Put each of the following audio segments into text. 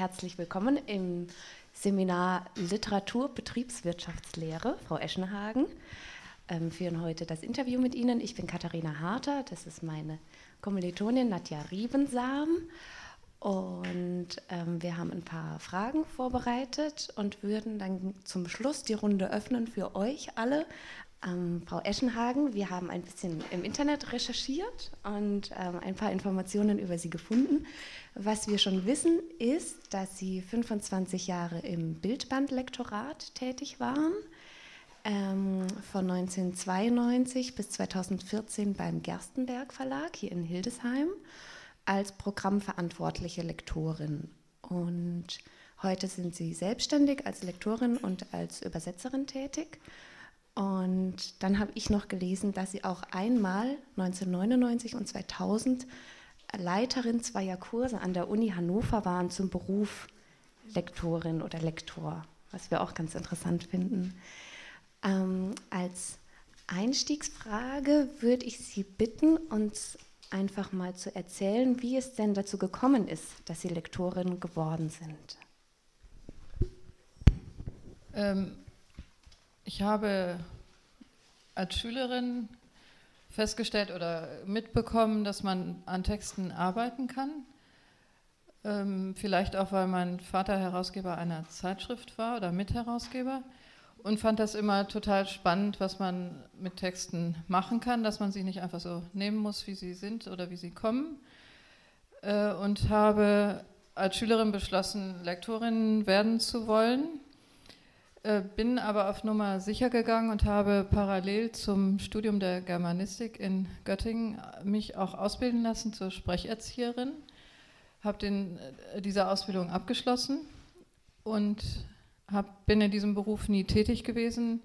herzlich willkommen im Seminar Literatur Betriebswirtschaftslehre, Frau Eschenhagen. Ähm, führen heute das Interview mit Ihnen. Ich bin Katharina Harter, das ist meine Kommilitonin Nadja Riebensam. Und ähm, wir haben ein paar Fragen vorbereitet und würden dann zum Schluss die Runde öffnen für euch alle. Ähm, Frau Eschenhagen, wir haben ein bisschen im Internet recherchiert und ähm, ein paar Informationen über Sie gefunden. Was wir schon wissen, ist, dass Sie 25 Jahre im Bildbandlektorat tätig waren, ähm, von 1992 bis 2014 beim Gerstenberg Verlag hier in Hildesheim als programmverantwortliche Lektorin. Und heute sind Sie selbstständig als Lektorin und als Übersetzerin tätig und dann habe ich noch gelesen, dass sie auch einmal 1999 und 2000 Leiterin zweier Kurse an der Uni Hannover waren zum Beruf Lektorin oder Lektor, was wir auch ganz interessant finden. Ähm, als Einstiegsfrage würde ich Sie bitten, uns einfach mal zu erzählen, wie es denn dazu gekommen ist, dass Sie Lektorin geworden sind. Ähm, ich habe als Schülerin festgestellt oder mitbekommen, dass man an Texten arbeiten kann. Ähm, vielleicht auch, weil mein Vater Herausgeber einer Zeitschrift war oder Mitherausgeber und fand das immer total spannend, was man mit Texten machen kann, dass man sie nicht einfach so nehmen muss, wie sie sind oder wie sie kommen. Äh, und habe als Schülerin beschlossen, Lektorin werden zu wollen äh, bin aber auf Nummer sicher gegangen und habe parallel zum Studium der Germanistik in Göttingen mich auch ausbilden lassen zur Sprecherzieherin. Habe äh, diese Ausbildung abgeschlossen und hab, bin in diesem Beruf nie tätig gewesen,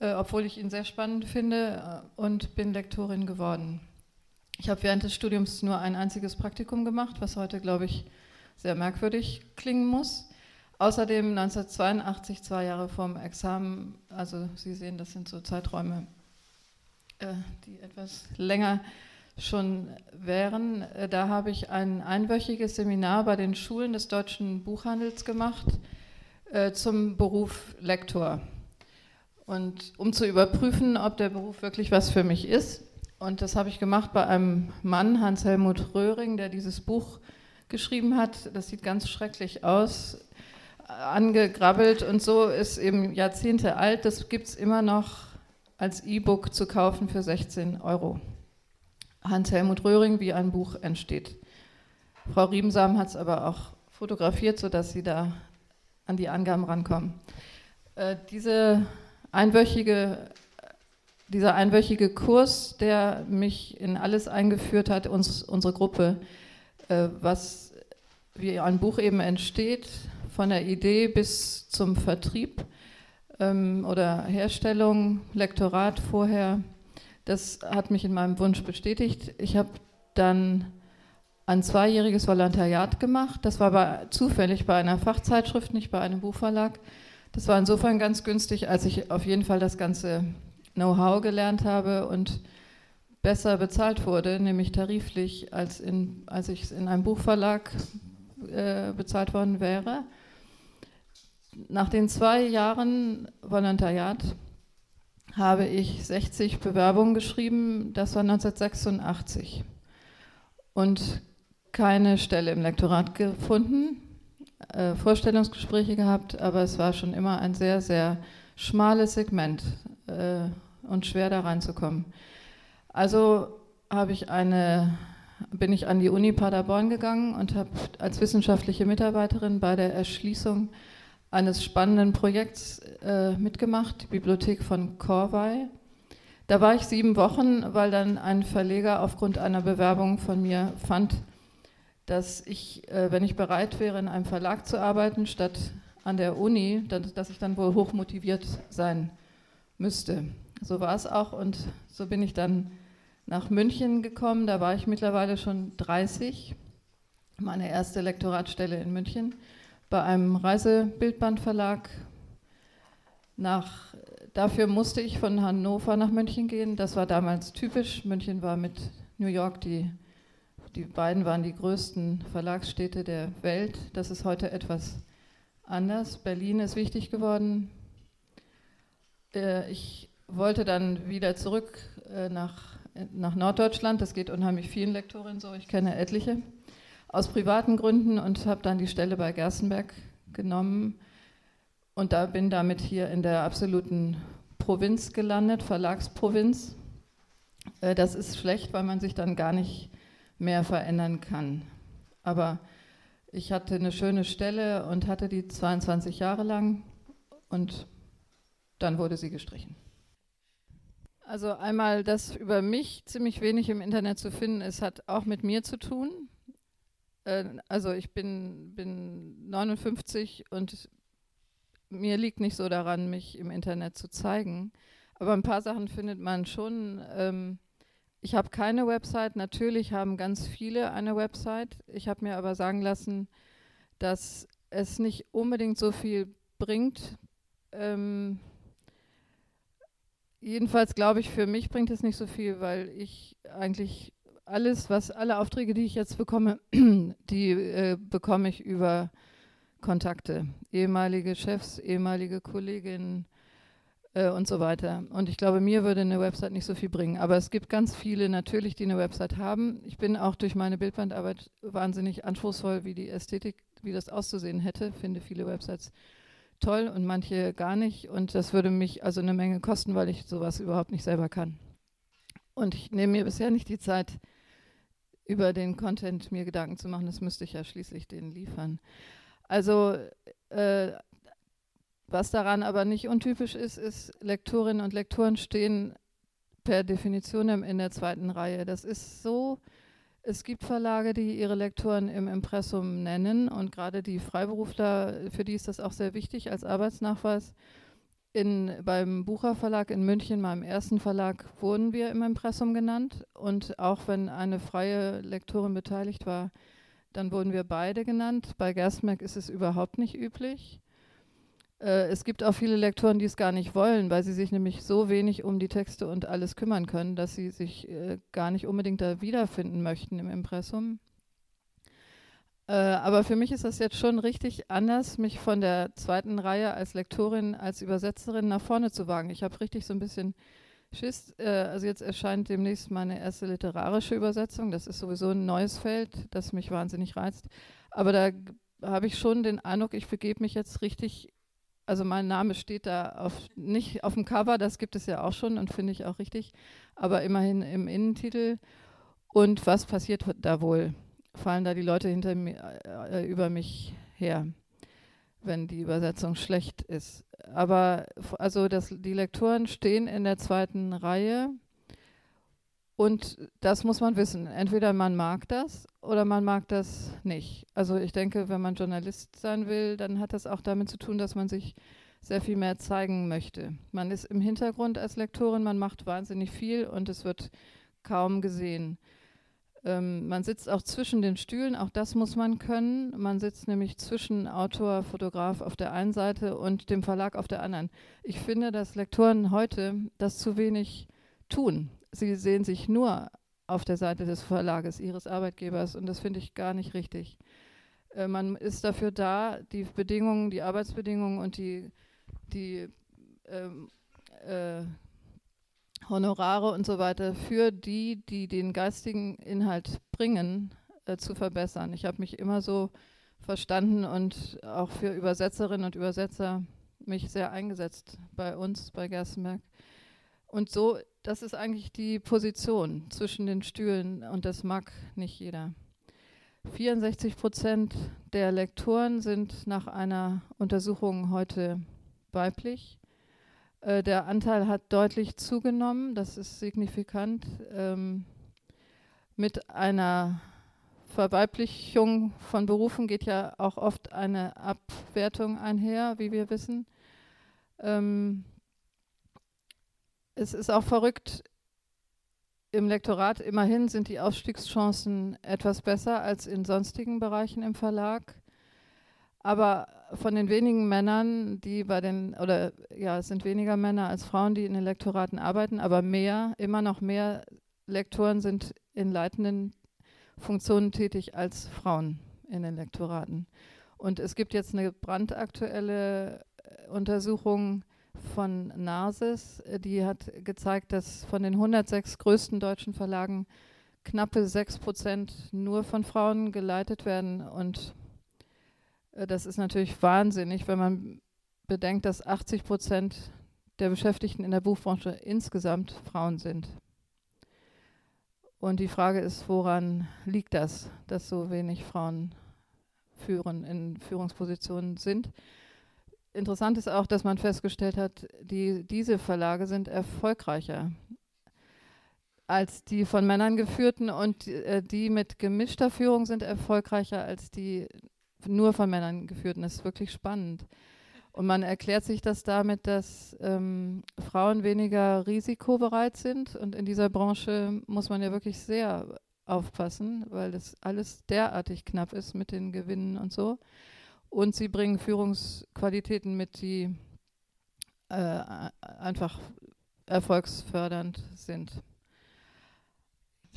äh, obwohl ich ihn sehr spannend finde äh, und bin Lektorin geworden. Ich habe während des Studiums nur ein einziges Praktikum gemacht, was heute, glaube ich, sehr merkwürdig klingen muss. Außerdem 1982, zwei Jahre vorm Examen, also Sie sehen, das sind so Zeiträume, äh, die etwas länger schon wären. Äh, da habe ich ein einwöchiges Seminar bei den Schulen des deutschen Buchhandels gemacht äh, zum Beruf Lektor. Und um zu überprüfen, ob der Beruf wirklich was für mich ist. Und das habe ich gemacht bei einem Mann, Hans-Helmut Röhring, der dieses Buch geschrieben hat. Das sieht ganz schrecklich aus angegrabbelt und so, ist eben Jahrzehnte alt. Das gibt es immer noch als E-Book zu kaufen für 16 Euro. Hans-Helmut Röhring, wie ein Buch entsteht. Frau Riebensam hat es aber auch fotografiert, sodass Sie da an die Angaben rankommen. Äh, diese einwöchige, dieser einwöchige Kurs, der mich in alles eingeführt hat, uns, unsere Gruppe, äh, was wie ein Buch eben entsteht, von der Idee bis zum Vertrieb ähm, oder Herstellung, Lektorat vorher, das hat mich in meinem Wunsch bestätigt. Ich habe dann ein zweijähriges Volontariat gemacht. Das war bei, zufällig bei einer Fachzeitschrift, nicht bei einem Buchverlag. Das war insofern ganz günstig, als ich auf jeden Fall das ganze Know-how gelernt habe und besser bezahlt wurde, nämlich tariflich, als, in, als ich in einem Buchverlag äh, bezahlt worden wäre. Nach den zwei Jahren Volontariat habe ich 60 Bewerbungen geschrieben, das war 1986. Und keine Stelle im Lektorat gefunden, äh, Vorstellungsgespräche gehabt, aber es war schon immer ein sehr, sehr schmales Segment äh, und schwer da reinzukommen. Also ich eine, bin ich an die Uni Paderborn gegangen und habe als wissenschaftliche Mitarbeiterin bei der Erschließung eines spannenden Projekts äh, mitgemacht, die Bibliothek von Corvey. Da war ich sieben Wochen, weil dann ein Verleger aufgrund einer Bewerbung von mir fand, dass ich, äh, wenn ich bereit wäre, in einem Verlag zu arbeiten, statt an der Uni, dass, dass ich dann wohl hochmotiviert sein müsste. So war es auch und so bin ich dann nach München gekommen. Da war ich mittlerweile schon 30, meine erste Lektoratstelle in München bei einem Reisebildbandverlag. Nach, dafür musste ich von Hannover nach München gehen. Das war damals typisch. München war mit New York die, die beiden waren die größten Verlagsstädte der Welt. Das ist heute etwas anders. Berlin ist wichtig geworden. Äh, ich wollte dann wieder zurück äh, nach, nach Norddeutschland. Das geht unheimlich vielen Lektorinnen so. Ich kenne etliche aus privaten Gründen und habe dann die Stelle bei Gerstenberg genommen und da bin damit hier in der absoluten Provinz gelandet, Verlagsprovinz. Äh, das ist schlecht, weil man sich dann gar nicht mehr verändern kann. Aber ich hatte eine schöne Stelle und hatte die 22 Jahre lang und dann wurde sie gestrichen. Also einmal, dass über mich ziemlich wenig im Internet zu finden ist, hat auch mit mir zu tun. Äh, also ich bin, bin 59 und mir liegt nicht so daran, mich im Internet zu zeigen. Aber ein paar Sachen findet man schon. Ähm, ich habe keine Website. Natürlich haben ganz viele eine Website. Ich habe mir aber sagen lassen, dass es nicht unbedingt so viel bringt. Ähm, jedenfalls glaube ich, für mich bringt es nicht so viel, weil ich eigentlich alles, was alle Aufträge, die ich jetzt bekomme, die äh, bekomme ich über Kontakte, ehemalige Chefs, ehemalige Kolleginnen äh, und so weiter. Und ich glaube, mir würde eine Website nicht so viel bringen. Aber es gibt ganz viele natürlich, die eine Website haben. Ich bin auch durch meine Bildbandarbeit wahnsinnig anspruchsvoll, wie die Ästhetik, wie das auszusehen hätte. Finde viele Websites toll und manche gar nicht. Und das würde mich also eine Menge kosten, weil ich sowas überhaupt nicht selber kann. Und ich nehme mir bisher nicht die Zeit, über den Content mir Gedanken zu machen. Das müsste ich ja schließlich den liefern. Also äh, was daran aber nicht untypisch ist, ist, Lektorinnen und Lektoren stehen per Definition in der zweiten Reihe. Das ist so, es gibt Verlage, die ihre Lektoren im Impressum nennen und gerade die Freiberufler, für die ist das auch sehr wichtig als Arbeitsnachweis. In, beim Bucher Verlag in München, meinem ersten Verlag, wurden wir im Impressum genannt und auch wenn eine freie Lektorin beteiligt war, dann wurden wir beide genannt. Bei Gerstmerk ist es überhaupt nicht üblich. Äh, es gibt auch viele Lektoren, die es gar nicht wollen, weil sie sich nämlich so wenig um die Texte und alles kümmern können, dass sie sich äh, gar nicht unbedingt da wiederfinden möchten im Impressum. Äh, aber für mich ist das jetzt schon richtig anders, mich von der zweiten Reihe als Lektorin, als Übersetzerin nach vorne zu wagen. Ich habe richtig so ein bisschen Schiss, äh, also jetzt erscheint demnächst meine erste literarische Übersetzung. Das ist sowieso ein neues Feld, das mich wahnsinnig reizt. Aber da habe ich schon den Eindruck, ich begebe mich jetzt richtig, also mein Name steht da auf, nicht auf dem Cover, das gibt es ja auch schon und finde ich auch richtig, aber immerhin im Innentitel. Und was passiert da wohl? Fallen da die Leute hinter mir, äh, über mich her, wenn die Übersetzung schlecht ist? aber also das, die Lektoren stehen in der zweiten Reihe und das muss man wissen. Entweder man mag das oder man mag das nicht. Also ich denke, wenn man Journalist sein will, dann hat das auch damit zu tun, dass man sich sehr viel mehr zeigen möchte. Man ist im Hintergrund als Lektorin, man macht wahnsinnig viel und es wird kaum gesehen. Ähm, man sitzt auch zwischen den Stühlen, auch das muss man können. Man sitzt nämlich zwischen Autor, Fotograf auf der einen Seite und dem Verlag auf der anderen. Ich finde, dass Lektoren heute das zu wenig tun. Sie sehen sich nur auf der Seite des Verlages, ihres Arbeitgebers und das finde ich gar nicht richtig. Äh, man ist dafür da, die Bedingungen, die Arbeitsbedingungen und die, die ähm, äh, Honorare und so weiter für die, die den geistigen Inhalt bringen, äh, zu verbessern. Ich habe mich immer so verstanden und auch für Übersetzerinnen und Übersetzer mich sehr eingesetzt bei uns, bei Gerstenberg. Und so, das ist eigentlich die Position zwischen den Stühlen und das mag nicht jeder. 64 Prozent der Lektoren sind nach einer Untersuchung heute weiblich. Äh, der Anteil hat deutlich zugenommen, das ist signifikant. Ähm, mit einer Verweiblichung von Berufen geht ja auch oft eine Abwertung einher, wie wir wissen. Ähm, es ist auch verrückt, im Lektorat immerhin sind die Aufstiegschancen etwas besser als in sonstigen Bereichen im Verlag. Aber von den wenigen Männern, die bei den, oder ja, es sind weniger Männer als Frauen, die in den Lektoraten arbeiten, aber mehr, immer noch mehr Lektoren sind in leitenden Funktionen tätig als Frauen in den Lektoraten. Und es gibt jetzt eine brandaktuelle äh, Untersuchung von Narses, äh, die hat gezeigt, dass von den 106 größten deutschen Verlagen knappe 6 Prozent nur von Frauen geleitet werden. Und das ist natürlich wahnsinnig, wenn man bedenkt, dass 80 Prozent der Beschäftigten in der Buchbranche insgesamt Frauen sind. Und die Frage ist, woran liegt das, dass so wenig Frauen führen, in Führungspositionen sind? Interessant ist auch, dass man festgestellt hat, die, diese Verlage sind erfolgreicher als die von Männern geführten und äh, die mit gemischter Führung sind erfolgreicher als die nur von Männern geführten. Das ist wirklich spannend. Und man erklärt sich das damit, dass ähm, Frauen weniger risikobereit sind. Und in dieser Branche muss man ja wirklich sehr aufpassen, weil das alles derartig knapp ist mit den Gewinnen und so. Und sie bringen Führungsqualitäten mit, die äh, einfach erfolgsfördernd sind.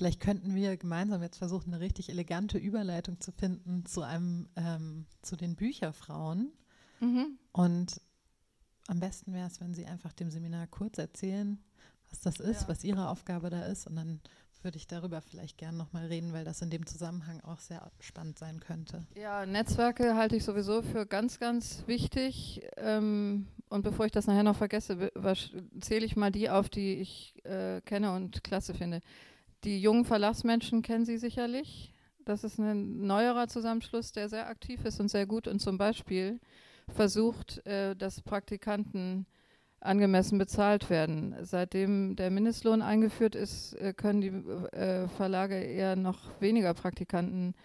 Vielleicht könnten wir gemeinsam jetzt versuchen, eine richtig elegante Überleitung zu finden zu einem, ähm, zu den Bücherfrauen. Mhm. Und am besten wäre es, wenn Sie einfach dem Seminar kurz erzählen, was das ist, ja. was Ihre Aufgabe da ist. Und dann würde ich darüber vielleicht gerne nochmal reden, weil das in dem Zusammenhang auch sehr spannend sein könnte. Ja, Netzwerke halte ich sowieso für ganz, ganz wichtig. Ähm, und bevor ich das nachher noch vergesse, zähle ich mal die auf, die ich äh, kenne und klasse finde. Die jungen Verlagsmenschen kennen Sie sicherlich. Das ist ein neuerer Zusammenschluss, der sehr aktiv ist und sehr gut und zum Beispiel versucht, äh, dass Praktikanten angemessen bezahlt werden. Seitdem der Mindestlohn eingeführt ist, äh, können die äh, Verlage eher noch weniger Praktikanten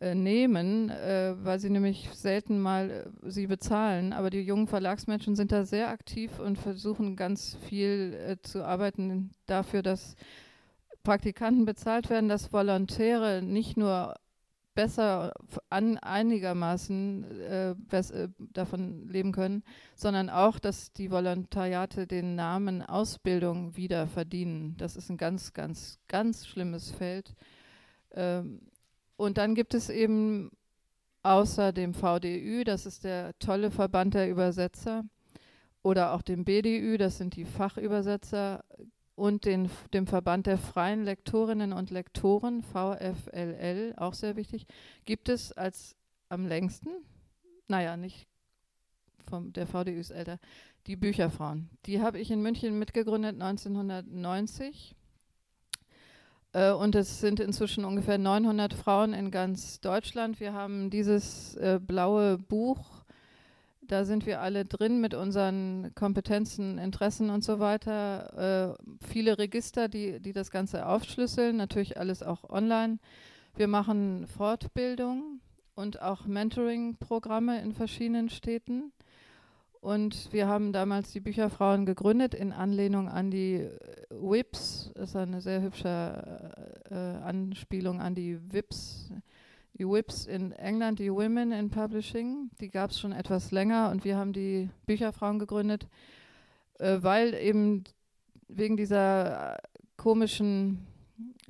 äh, nehmen, äh, weil sie nämlich selten mal äh, sie bezahlen. Aber die jungen Verlagsmenschen sind da sehr aktiv und versuchen ganz viel zu arbeiten dafür, dass Praktikanten bezahlt werden, dass Volontäre nicht nur besser an einigermaßen äh, äh, davon leben können, sondern auch, dass die Volontariate den Namen Ausbildung wieder verdienen. Das ist ein ganz, ganz, ganz schlimmes Feld. Ähm, und dann gibt es eben außer dem VDÜ, das ist der tolle Verband der Übersetzer, oder auch dem BDÜ, das sind die Fachübersetzer, und den, dem Verband der freien Lektorinnen und Lektoren, VFLL, auch sehr wichtig, gibt es als am längsten, naja, nicht vom, der VDÜ ist älter, die Bücherfrauen. Die habe ich in München mitgegründet 1990. Äh, und es sind inzwischen ungefähr 900 Frauen in ganz Deutschland. Wir haben dieses äh, blaue Buch da sind wir alle drin mit unseren Kompetenzen, Interessen und so weiter. Äh, viele Register, die, die das Ganze aufschlüsseln, natürlich alles auch online. Wir machen Fortbildung und auch Mentoring-Programme in verschiedenen Städten. Und wir haben damals die Bücherfrauen gegründet in Anlehnung an die äh, WIPs. Das ist eine sehr hübsche äh, Anspielung an die WIPs, die WIPs in England, die Women in Publishing, die gab es schon etwas länger und wir haben die Bücherfrauen gegründet, äh, weil eben wegen dieser äh, komischen,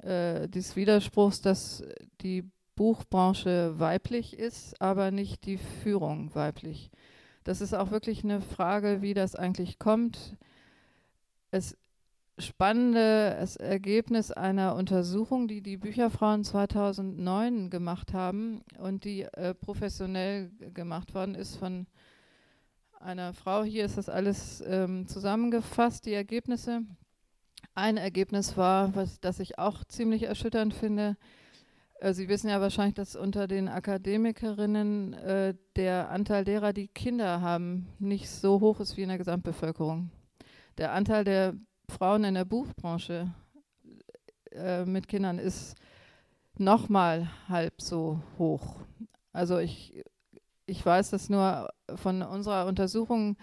äh, des Widerspruchs, dass die Buchbranche weiblich ist, aber nicht die Führung weiblich. Das ist auch wirklich eine Frage, wie das eigentlich kommt. Es spannendes Ergebnis einer Untersuchung, die die Bücherfrauen 2009 gemacht haben und die äh, professionell gemacht worden ist von einer Frau. Hier ist das alles ähm, zusammengefasst, die Ergebnisse. Ein Ergebnis war, was das ich auch ziemlich erschütternd finde. Äh, Sie wissen ja wahrscheinlich, dass unter den Akademikerinnen äh, der Anteil derer, die Kinder haben, nicht so hoch ist wie in der Gesamtbevölkerung. Der Anteil der Frauen in der Buchbranche äh, mit Kindern ist nochmal halb so hoch. Also ich, ich weiß das nur von unserer Untersuchung,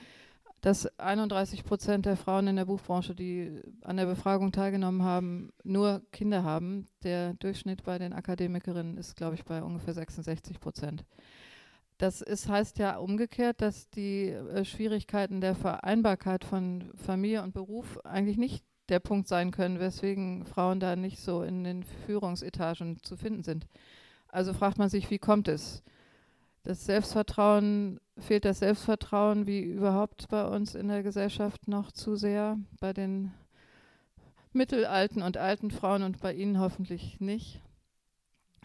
dass 31 Prozent der Frauen in der Buchbranche, die an der Befragung teilgenommen haben, nur Kinder haben. Der Durchschnitt bei den Akademikerinnen ist, glaube ich, bei ungefähr 66 Prozent. Das ist, heißt ja umgekehrt, dass die äh, Schwierigkeiten der Vereinbarkeit von Familie und Beruf eigentlich nicht der Punkt sein können, weswegen Frauen da nicht so in den Führungsetagen zu finden sind. Also fragt man sich, wie kommt es? Das Selbstvertrauen, fehlt das Selbstvertrauen wie überhaupt bei uns in der Gesellschaft noch zu sehr, bei den mittelalten und alten Frauen und bei Ihnen hoffentlich nicht.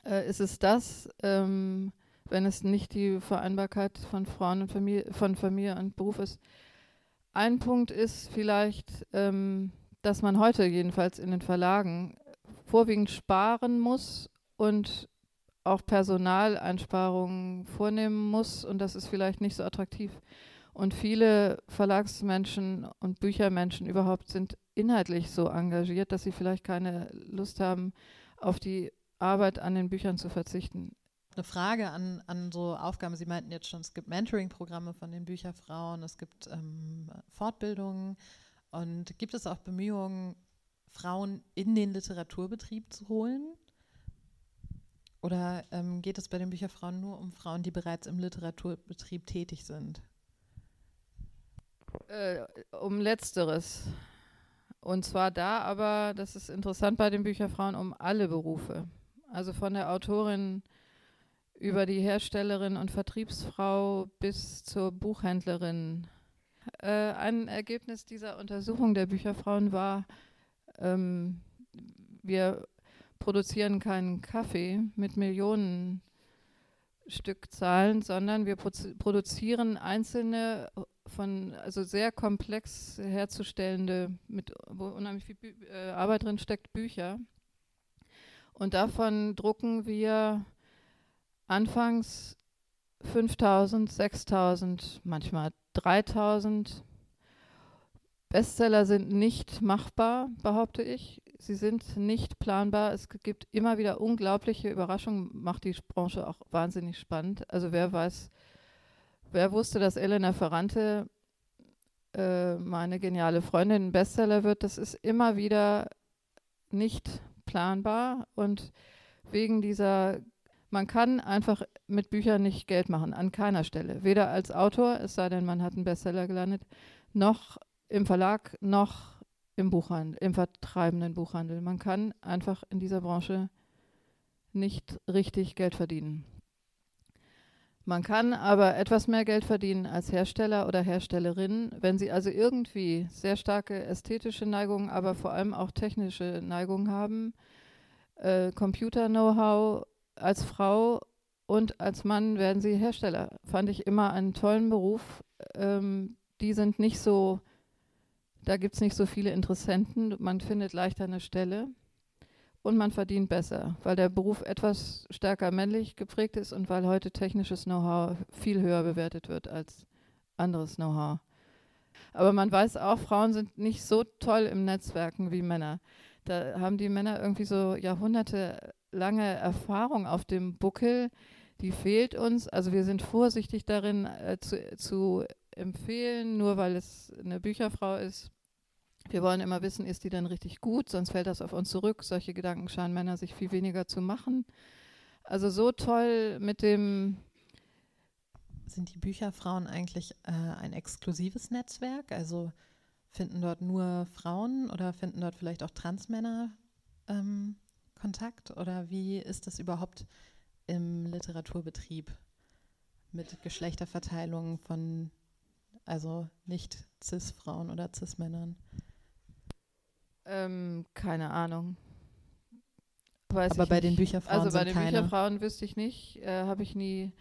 Äh, ist es das, ähm, wenn es nicht die Vereinbarkeit von Frauen und Familie, von Familie und Beruf ist? Ein Punkt ist vielleicht, ähm, dass man heute jedenfalls in den Verlagen vorwiegend sparen muss und auch Personaleinsparungen vornehmen muss und das ist vielleicht nicht so attraktiv. Und viele Verlagsmenschen und Büchermenschen überhaupt sind inhaltlich so engagiert, dass sie vielleicht keine Lust haben, auf die Arbeit an den Büchern zu verzichten. Eine Frage an, an so Aufgaben. Sie meinten jetzt schon, es gibt Mentoring-Programme von den Bücherfrauen, es gibt ähm, Fortbildungen. Und gibt es auch Bemühungen, Frauen in den Literaturbetrieb zu holen? Oder ähm, geht es bei den Bücherfrauen nur um Frauen, die bereits im Literaturbetrieb tätig sind? Äh, um letzteres. Und zwar da aber, das ist interessant bei den Bücherfrauen, um alle Berufe. Also von der Autorin über die Herstellerin und Vertriebsfrau bis zur Buchhändlerin äh, ein Ergebnis dieser Untersuchung der Bücherfrauen war, ähm, wir produzieren keinen Kaffee mit Millionen Stückzahlen, sondern wir produzieren einzelne von also sehr komplex herzustellende, mit wo unheimlich viel Bü äh, Arbeit drin steckt, Bücher. Und davon drucken wir anfangs 5000, 6000, manchmal 3000. Bestseller sind nicht machbar, behaupte ich. Sie sind nicht planbar. Es gibt immer wieder unglaubliche Überraschungen, macht die Branche auch wahnsinnig spannend. Also wer weiß, wer wusste, dass Elena Ferrante, äh, meine geniale Freundin, ein Bestseller wird, das ist immer wieder nicht planbar und wegen dieser man kann einfach mit Büchern nicht Geld machen, an keiner Stelle. Weder als Autor, es sei denn, man hat einen Bestseller gelandet, noch im Verlag, noch im Buchhandel, im vertreibenden Buchhandel. Man kann einfach in dieser Branche nicht richtig Geld verdienen. Man kann aber etwas mehr Geld verdienen als Hersteller oder Herstellerin, wenn sie also irgendwie sehr starke ästhetische Neigungen, aber vor allem auch technische Neigungen haben, äh, Computer-Know-how als Frau und als Mann werden sie Hersteller. Fand ich immer einen tollen Beruf. Ähm, die sind nicht so, da gibt es nicht so viele Interessenten. Man findet leichter eine Stelle und man verdient besser, weil der Beruf etwas stärker männlich geprägt ist und weil heute technisches Know-how viel höher bewertet wird als anderes Know-how. Aber man weiß auch, Frauen sind nicht so toll im Netzwerken wie Männer. Da haben die Männer irgendwie so Jahrhunderte lange Erfahrung auf dem Buckel, die fehlt uns. Also wir sind vorsichtig darin äh, zu, zu empfehlen, nur weil es eine Bücherfrau ist. Wir wollen immer wissen, ist die denn richtig gut, sonst fällt das auf uns zurück. Solche Gedanken scheinen Männer sich viel weniger zu machen. Also so toll mit dem. Sind die Bücherfrauen eigentlich äh, ein exklusives Netzwerk? Also finden dort nur Frauen oder finden dort vielleicht auch Transmänner ähm, Kontakt oder wie ist das überhaupt im Literaturbetrieb mit Geschlechterverteilung von, also nicht Cis-Frauen oder Cis-Männern? Ähm, keine Ahnung. Weiß Aber bei nicht. den Bücherfrauen Also bei den keine. Bücherfrauen wüsste ich nicht, äh, habe ich nie.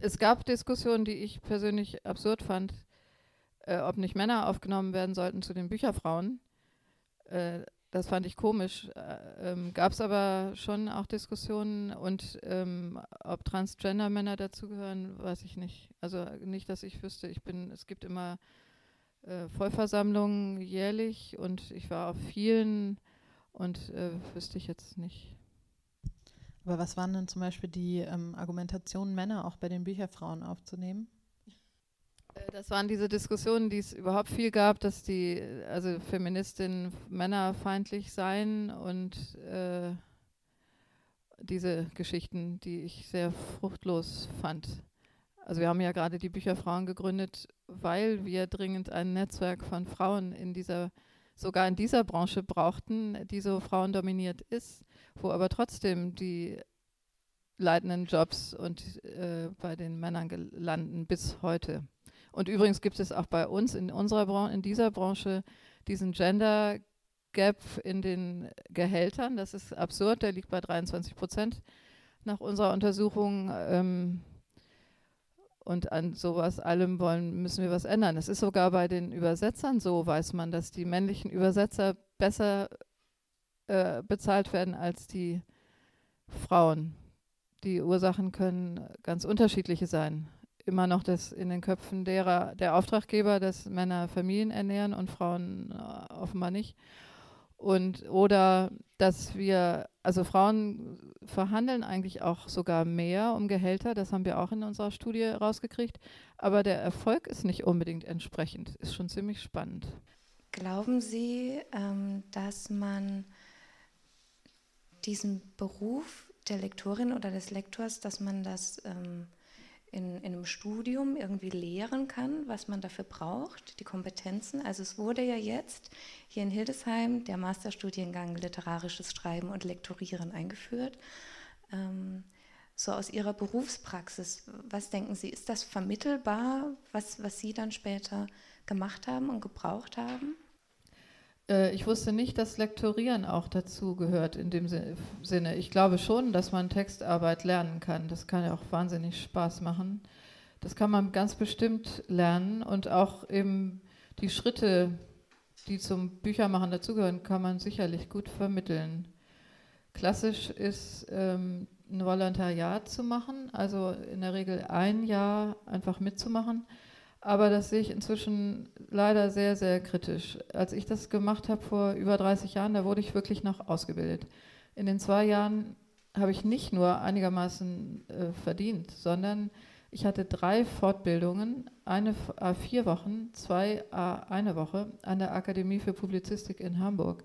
Es gab Diskussionen, die ich persönlich absurd fand, äh, ob nicht Männer aufgenommen werden sollten zu den Bücherfrauen. Äh, das fand ich komisch. Äh, ähm, Gab es aber schon auch Diskussionen und ähm, ob Transgender-Männer dazugehören, weiß ich nicht. Also nicht, dass ich wüsste. Ich bin, es gibt immer äh, Vollversammlungen jährlich und ich war auf vielen und äh, wüsste ich jetzt nicht. Aber was waren denn zum Beispiel die ähm, Argumentationen, Männer auch bei den Bücherfrauen aufzunehmen? Äh, das waren diese Diskussionen, die es überhaupt viel gab, dass die also Feministinnen männerfeindlich seien und äh, diese Geschichten, die ich sehr fruchtlos fand. Also wir haben ja gerade die Bücherfrauen gegründet, weil wir dringend ein Netzwerk von Frauen in dieser sogar in dieser Branche brauchten, die so frauendominiert ist, wo aber trotzdem die leitenden Jobs und äh, bei den Männern landen bis heute. Und übrigens gibt es auch bei uns in unserer Bran in dieser Branche diesen Gender Gap in den Gehältern. Das ist absurd, der liegt bei 23 Prozent nach unserer Untersuchung. Ähm, und an sowas allem wollen, müssen wir was ändern. Es ist sogar bei den Übersetzern so, weiß man, dass die männlichen Übersetzer besser äh, bezahlt werden als die Frauen. Die Ursachen können ganz unterschiedliche sein. Immer noch das in den Köpfen derer, der Auftraggeber, dass Männer Familien ernähren und Frauen äh, offenbar nicht. Und oder dass wir, also Frauen verhandeln eigentlich auch sogar mehr um Gehälter, das haben wir auch in unserer Studie rausgekriegt, aber der Erfolg ist nicht unbedingt entsprechend, ist schon ziemlich spannend. Glauben Sie, ähm, dass man diesen Beruf der Lektorin oder des Lektors, dass man das ähm, in, in, einem Studium irgendwie lehren kann, was man dafür braucht, die Kompetenzen. Also es wurde ja jetzt hier in Hildesheim der Masterstudiengang Literarisches Schreiben und Lektorieren eingeführt. Ähm, so aus Ihrer Berufspraxis, was denken Sie, ist das vermittelbar, was, was Sie dann später gemacht haben und gebraucht haben? Äh, ich wusste nicht, dass Lektorieren auch dazu gehört in dem Sinne. Ich glaube schon, dass man Textarbeit lernen kann. Das kann ja auch wahnsinnig Spaß machen. Das kann man ganz bestimmt lernen und auch eben die Schritte, die zum Büchermachen dazugehören, kann man sicherlich gut vermitteln. Klassisch ist ähm, ein Volontariat zu machen, also in der Regel ein Jahr einfach mitzumachen aber das sehe ich inzwischen leider sehr, sehr kritisch. Als ich das gemacht habe vor über 30 Jahren, da wurde ich wirklich noch ausgebildet. In den zwei Jahren habe ich nicht nur einigermaßen äh, verdient, sondern ich hatte drei Fortbildungen, eine a vier Wochen, zwei a eine Woche an der Akademie für Publizistik in Hamburg.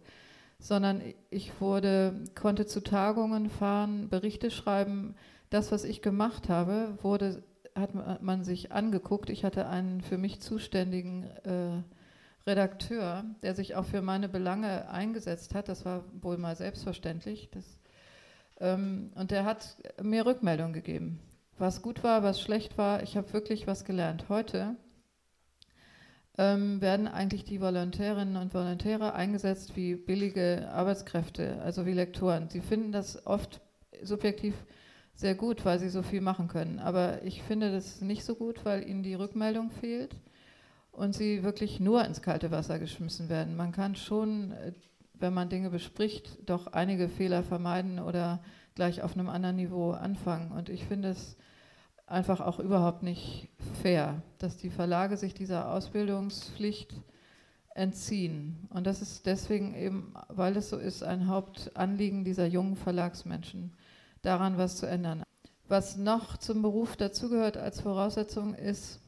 Sondern ich wurde, konnte zu Tagungen fahren, Berichte schreiben. Das, was ich gemacht habe, wurde hat man sich angeguckt. Ich hatte einen für mich zuständigen äh, Redakteur, der sich auch für meine Belange eingesetzt hat. Das war wohl mal selbstverständlich. Das, ähm, und der hat mir Rückmeldung gegeben, was gut war, was schlecht war. Ich habe wirklich was gelernt. Heute ähm, werden eigentlich die Volontärinnen und Volontäre eingesetzt wie billige Arbeitskräfte, also wie Lektoren. Sie finden das oft subjektiv sehr gut, weil sie so viel machen können. Aber ich finde das nicht so gut, weil ihnen die Rückmeldung fehlt und sie wirklich nur ins kalte Wasser geschmissen werden. Man kann schon, äh, wenn man Dinge bespricht, doch einige Fehler vermeiden oder gleich auf einem anderen Niveau anfangen. Und ich finde es einfach auch überhaupt nicht fair, dass die Verlage sich dieser Ausbildungspflicht entziehen. Und das ist deswegen eben, weil es so ist, ein Hauptanliegen dieser jungen Verlagsmenschen daran was zu ändern. Was noch zum Beruf dazugehört als Voraussetzung ist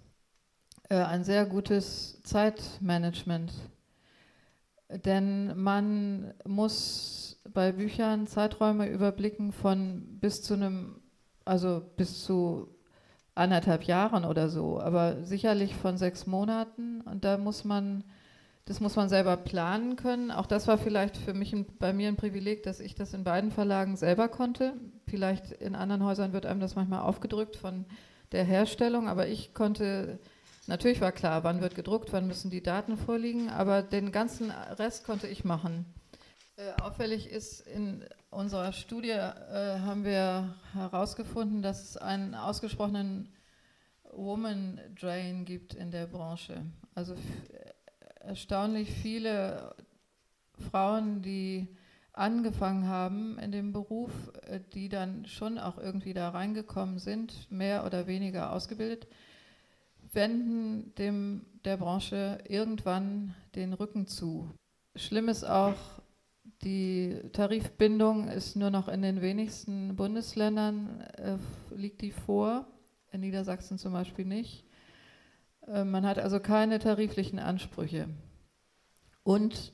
äh, ein sehr gutes Zeitmanagement. Denn man muss bei Büchern Zeiträume überblicken von bis zu einem, also bis zu anderthalb Jahren oder so, aber sicherlich von sechs Monaten. Und da muss man das muss man selber planen können. Auch das war vielleicht für mich ein, bei mir ein Privileg, dass ich das in beiden Verlagen selber konnte. Vielleicht in anderen Häusern wird einem das manchmal aufgedrückt von der Herstellung, aber ich konnte, natürlich war klar, wann wird gedruckt, wann müssen die Daten vorliegen, aber den ganzen Rest konnte ich machen. Äh, auffällig ist, in unserer Studie äh, haben wir herausgefunden, dass es einen ausgesprochenen Woman Drain gibt in der Branche. Also erstaunlich viele Frauen, die angefangen haben in dem Beruf, äh, die dann schon auch irgendwie da reingekommen sind, mehr oder weniger ausgebildet, wenden dem der Branche irgendwann den Rücken zu. Schlimm ist auch, die Tarifbindung ist nur noch in den wenigsten Bundesländern, äh, liegt die vor, in Niedersachsen zum Beispiel nicht. Äh, man hat also keine tariflichen Ansprüche. Und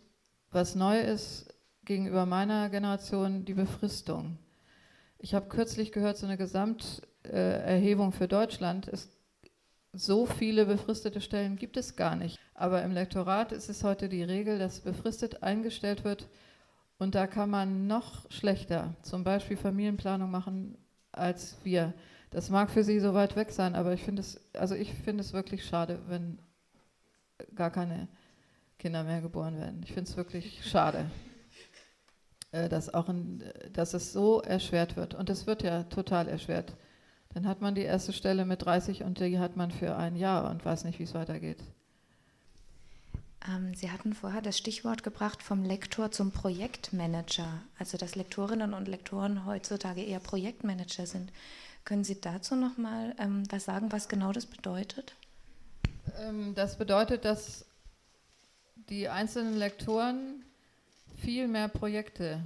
was neu ist gegenüber meiner Generation, die Befristung. Ich habe kürzlich gehört, so eine Gesamterhebung für Deutschland. Es so viele befristete Stellen gibt es gar nicht. Aber im Lektorat ist es heute die Regel, dass befristet eingestellt wird. Und da kann man noch schlechter zum Beispiel Familienplanung machen als wir. Das mag für Sie so weit weg sein, aber ich finde es, also ich finde es wirklich schade, wenn gar keine Kinder mehr geboren werden. Ich finde es wirklich schade, äh, dass, auch in, dass es so erschwert wird. Und es wird ja total erschwert. Dann hat man die erste Stelle mit 30 und die hat man für ein Jahr und weiß nicht, wie es weitergeht. Ähm, Sie hatten vorher das Stichwort gebracht vom Lektor zum Projektmanager, also dass Lektorinnen und Lektoren heutzutage eher Projektmanager sind. Können Sie dazu noch mal ähm, was sagen, was genau das bedeutet? Ähm, das bedeutet, dass die einzelnen Lektoren viel mehr Projekte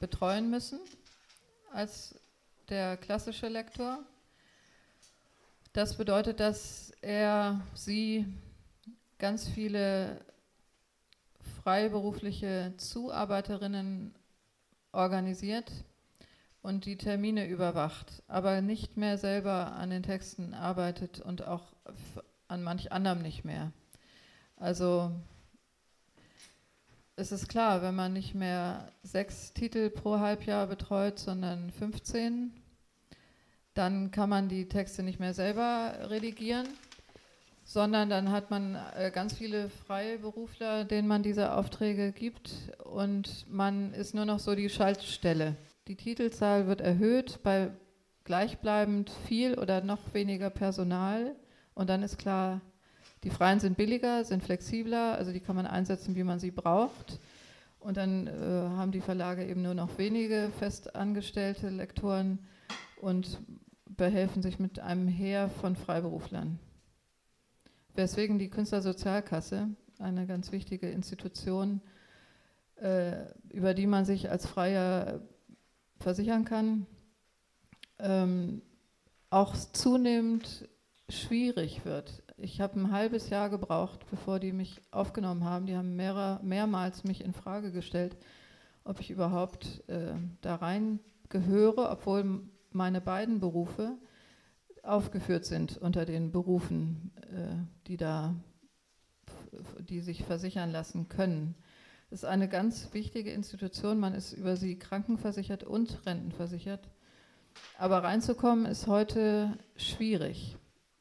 betreuen müssen als der klassische Lektor. Das bedeutet, dass er sie ganz viele freiberufliche Zuarbeiterinnen organisiert und die Termine überwacht, aber nicht mehr selber an den Texten arbeitet und auch an manch anderem nicht mehr. Also es ist klar, wenn man nicht mehr sechs Titel pro Halbjahr betreut, sondern 15, dann kann man die Texte nicht mehr selber redigieren, sondern dann hat man äh, ganz viele freie Berufler, denen man diese Aufträge gibt und man ist nur noch so die Schaltstelle. Die Titelzahl wird erhöht bei gleichbleibend viel oder noch weniger Personal und dann ist klar, die Freien sind billiger, sind flexibler, also die kann man einsetzen, wie man sie braucht. Und dann äh, haben die Verlage eben nur noch wenige festangestellte Lektoren und behelfen sich mit einem Heer von Freiberuflern. Weswegen die Künstlersozialkasse, eine ganz wichtige Institution, äh, über die man sich als Freier versichern kann, ähm, auch zunehmend schwierig wird. Ich habe ein halbes Jahr gebraucht, bevor die mich aufgenommen haben. Die haben mehrer, mehrmals mich in Frage gestellt, ob ich überhaupt äh, da rein gehöre, obwohl meine beiden Berufe aufgeführt sind unter den Berufen, äh, die da, die sich versichern lassen können. Ist eine ganz wichtige Institution. Man ist über sie krankenversichert und rentenversichert. Aber reinzukommen ist heute schwierig,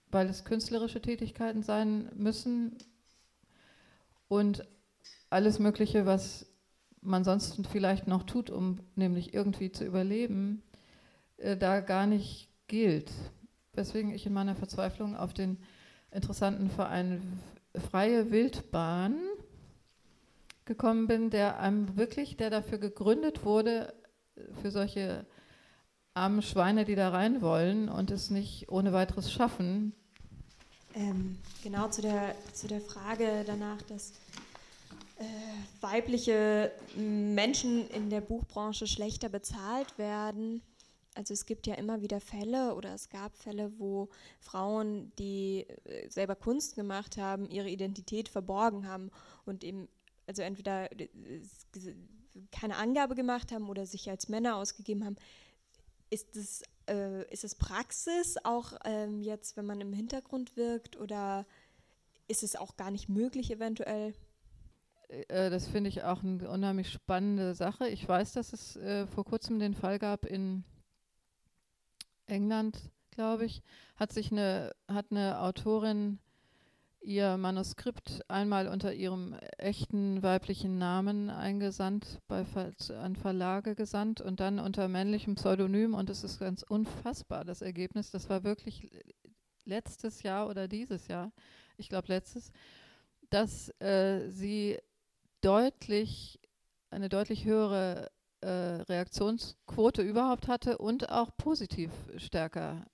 weil es künstlerische Tätigkeiten sein müssen und alles Mögliche, was man sonst vielleicht noch tut, um nämlich irgendwie zu überleben, äh, da gar nicht gilt. Weswegen ich in meiner Verzweiflung auf den interessanten Verein Freie Wildbahn gekommen bin, der einem wirklich, der dafür gegründet wurde, für solche armen Schweine, die da rein wollen und es nicht ohne weiteres schaffen. Ähm, genau zu der, zu der Frage danach, dass äh, weibliche Menschen in der Buchbranche schlechter bezahlt werden also es gibt ja immer wieder Fälle oder es gab Fälle, wo Frauen, die äh, selber Kunst gemacht haben, ihre Identität verborgen haben und eben, also entweder äh, keine Angabe gemacht haben oder sich als Männer ausgegeben haben. Ist es, äh, ist es Praxis auch ähm, jetzt, wenn man im Hintergrund wirkt oder ist es auch gar nicht möglich eventuell? Äh, das finde ich auch eine unheimlich spannende Sache. Ich weiß, dass es äh, vor kurzem den Fall gab in England, glaube ich, hat sich eine, hat eine Autorin ihr Manuskript einmal unter ihrem echten weiblichen Namen eingesandt, bei an Verlage gesandt und dann unter männlichem Pseudonym und es ist ganz unfassbar, das Ergebnis. Das war wirklich letztes Jahr oder dieses Jahr, ich glaube letztes, dass äh, sie deutlich, eine deutlich höhere äh, Reaktionsquote überhaupt hatte und auch positiv stärker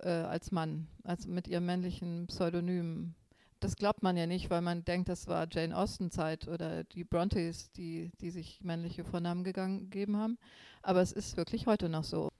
äh, als Mann, als mit ihrem männlichen Pseudonym. Das glaubt man ja nicht, weil man denkt, das war Jane Austen Zeit oder die Brontes, die, die sich männliche Vornamen gegeben haben. Aber es ist wirklich heute noch so.